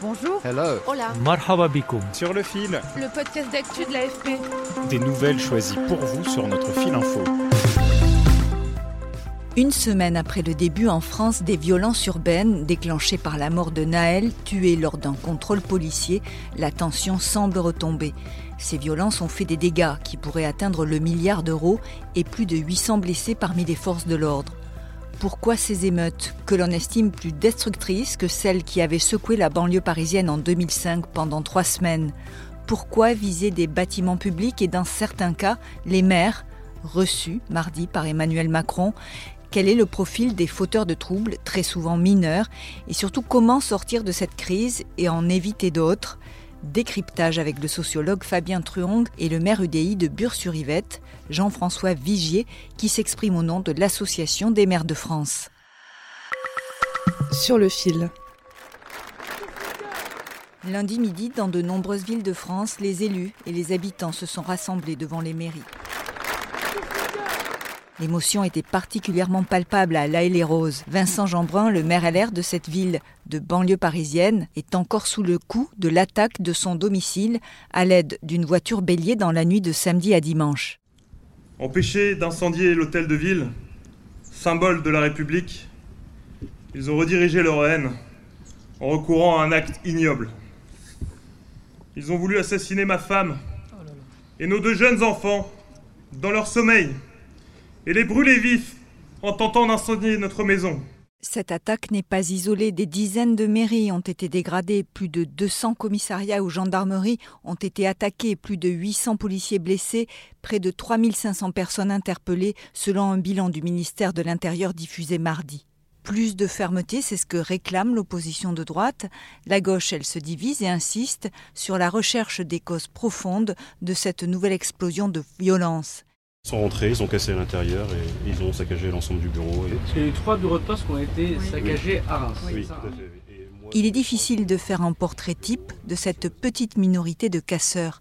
Bonjour. Hello. Hola. Marhaba bikoum. Sur le fil, Le podcast d'actu de l'AFP. des nouvelles choisies pour vous sur notre fil info. Une semaine après le début en France des violences urbaines déclenchées par la mort de Naël, tué lors d'un contrôle policier, la tension semble retomber. Ces violences ont fait des dégâts qui pourraient atteindre le milliard d'euros et plus de 800 blessés parmi les forces de l'ordre. Pourquoi ces émeutes, que l'on estime plus destructrices que celles qui avaient secoué la banlieue parisienne en 2005 pendant trois semaines? Pourquoi viser des bâtiments publics et dans certains cas les maires, reçus mardi par Emmanuel Macron? Quel est le profil des fauteurs de troubles, très souvent mineurs, et surtout comment sortir de cette crise et en éviter d'autres? Décryptage avec le sociologue Fabien Truong et le maire UDI de Bure-sur-Yvette, Jean-François Vigier, qui s'exprime au nom de l'Association des maires de France. Sur le fil. Lundi midi, dans de nombreuses villes de France, les élus et les habitants se sont rassemblés devant les mairies. L'émotion était particulièrement palpable à La les roses Vincent Jeanbrun, le maire LR de cette ville de banlieue parisienne, est encore sous le coup de l'attaque de son domicile à l'aide d'une voiture bélier dans la nuit de samedi à dimanche. Empêchés d'incendier l'hôtel de ville, symbole de la République, ils ont redirigé leur haine en recourant à un acte ignoble. Ils ont voulu assassiner ma femme et nos deux jeunes enfants dans leur sommeil et les brûler vifs en tentant d'incendier notre maison. Cette attaque n'est pas isolée. Des dizaines de mairies ont été dégradées, plus de 200 commissariats ou gendarmeries ont été attaqués, plus de 800 policiers blessés, près de 3500 personnes interpellées, selon un bilan du ministère de l'Intérieur diffusé mardi. Plus de fermeté, c'est ce que réclame l'opposition de droite. La gauche, elle se divise et insiste sur la recherche des causes profondes de cette nouvelle explosion de violence. Ils sont rentrés, ils ont cassé à l'intérieur et ils ont saccagé l'ensemble du bureau. Et... A eu trois bureaux de poste qui ont été saccagés à Reims. Oui, tout à fait. Et moi- Il est difficile de faire un portrait type de cette petite minorité de casseurs.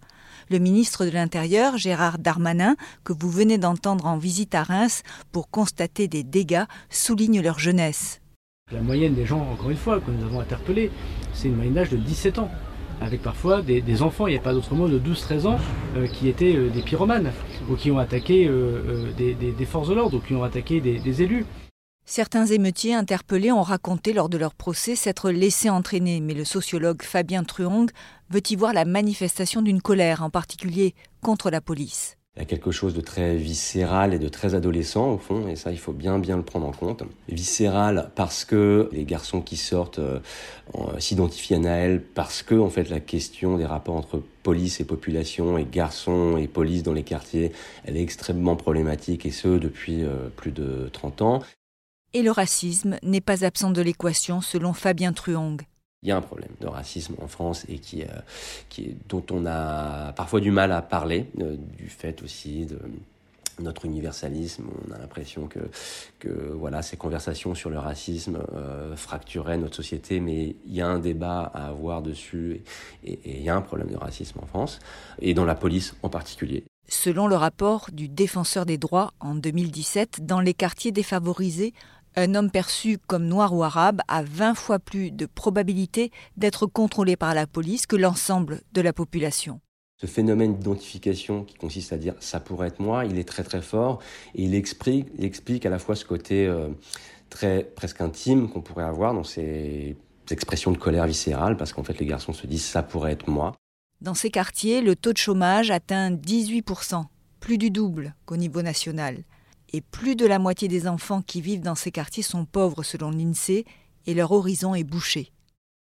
Le ministre de l'Intérieur, Gérard Darmanin, que vous venez d'entendre en visite à Reims pour constater des dégâts, souligne leur jeunesse. La moyenne des gens, encore une fois, que nous avons interpellés, c'est une moyenne d'âge de 17 ans. Avec parfois des, enfants, il n'y a pas d'autre mot, de 12-13 ans, euh, qui étaient euh, des pyromanes, ou qui ont attaqué euh, des, des- forces de l'ordre, ou qui ont attaqué des, des élus. Certains émeutiers interpellés ont raconté lors de leur procès s'être laissés entraîner, mais le sociologue Fabien Truong veut y voir la manifestation d'une colère, en particulier contre la police. Il y a quelque chose de très viscéral et de très adolescent au fond, et ça il faut bien bien le prendre en compte. Viscéral parce que les garçons qui sortent euh, en- s'identifient à Naël, parce que en fait la question des rapports entre police et population et garçons et police dans les quartiers, elle est extrêmement problématique et ce depuis euh, plus de 30 ans. Et le racisme n'est pas absent de l'équation selon Fabien Truong. Il y a un problème de racisme en France et qui, euh, dont on a parfois du mal à parler, euh, du fait aussi de notre universalisme. On a l'impression que, voilà, ces conversations sur le racisme euh, fracturaient notre société, mais il y a un débat à avoir dessus et il y a un problème de racisme en France et dans la police en particulier. Selon le rapport du Défenseur des droits en 2017, dans les quartiers défavorisés, un homme perçu comme noir ou arabe a 20 fois plus de probabilité d'être contrôlé par la police que l'ensemble de la population. Ce phénomène d'identification qui consiste à dire ça pourrait être moi, il est très très fort et il explique, il explique à la fois ce côté euh, très presque intime qu'on pourrait avoir dans ces expressions de colère viscérale parce qu'en fait les garçons se disent ça pourrait être moi. Dans ces quartiers, le taux de chômage atteint 18%, plus du double qu'au niveau national. Et plus de la moitié des enfants qui vivent dans ces quartiers sont pauvres selon l'INSEE et leur horizon est bouché.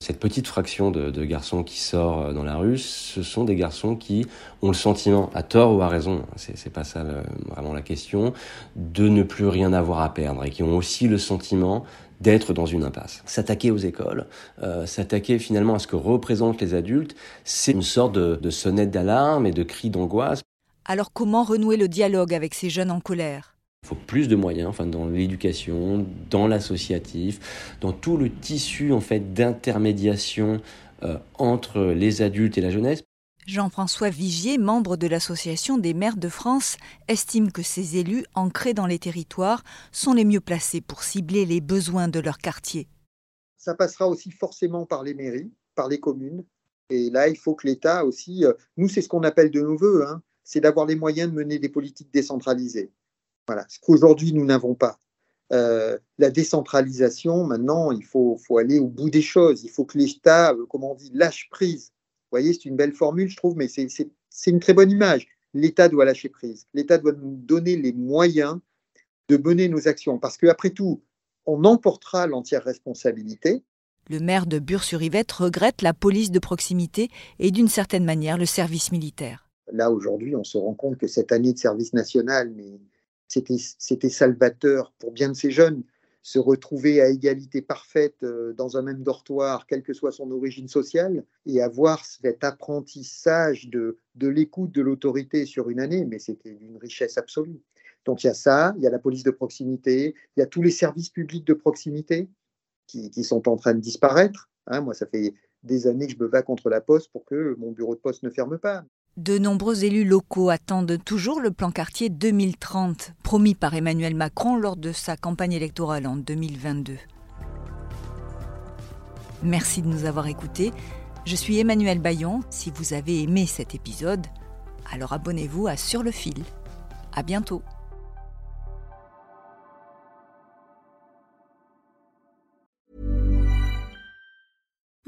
Cette petite fraction de, garçons qui sort dans la rue, ce sont des garçons qui ont le sentiment, à tort ou à raison, c'est pas ça vraiment la question, de ne plus rien avoir à perdre et qui ont aussi le sentiment d'être dans une impasse. S'attaquer aux écoles, euh, s'attaquer finalement à ce que représentent les adultes, c'est une sorte de, de sonnette d'alarme et de cri d'angoisse. Alors comment renouer le dialogue avec ces jeunes en colère? Il faut plus de moyens, enfin dans l'éducation, dans l'associatif, dans tout le tissu en fait d'intermédiation euh, entre les adultes et la jeunesse. Jean-François Vigier, membre de l'Association des maires de France, estime que ces élus, ancrés dans les territoires, sont les mieux placés pour cibler les besoins de leur quartier. Ça passera aussi forcément par les mairies, par les communes. Et là, il faut que l'État aussi, euh, nous, c'est ce qu'on appelle de nos voeux, hein, c'est d'avoir les moyens de mener des politiques décentralisées. Voilà, ce qu'aujourd'hui nous n'avons pas. Euh, la décentralisation, maintenant, il faut, faut, aller au bout des choses. Il faut que l'État, euh, comment on dit, lâche prise. Vous voyez, c'est une belle formule, je trouve, mais c'est une très bonne image. L'État doit lâcher prise. L'État doit nous donner les moyens de mener nos actions. Parce qu'après tout, on emportera l'entière responsabilité. Le maire de Bure-sur-Yvette regrette la police de proximité et d'une certaine manière le service militaire. Là, aujourd'hui, on se rend compte que cette année de service national, mais c'était salvateur pour bien de ces jeunes. Se retrouver à égalité parfaite euh, dans un même dortoir, quelle que soit son origine sociale, et avoir cet apprentissage de, l'écoute de l'autorité sur une année, mais c'était d'une richesse absolue. Donc il y a ça, il y a la police de proximité, il y a tous les services publics de proximité qui, qui sont en train de disparaître. Hein. moi, ça fait des années que je me bats contre la poste pour que mon bureau de poste ne ferme pas. De nombreux élus locaux attendent toujours le plan quartier 2030, promis par Emmanuel Macron lors de sa campagne électorale en 2022. Merci de nous avoir écoutés. Je suis Emmanuel Bayon. Si vous avez aimé cet épisode, alors abonnez-vous à Sur le fil. À bientôt.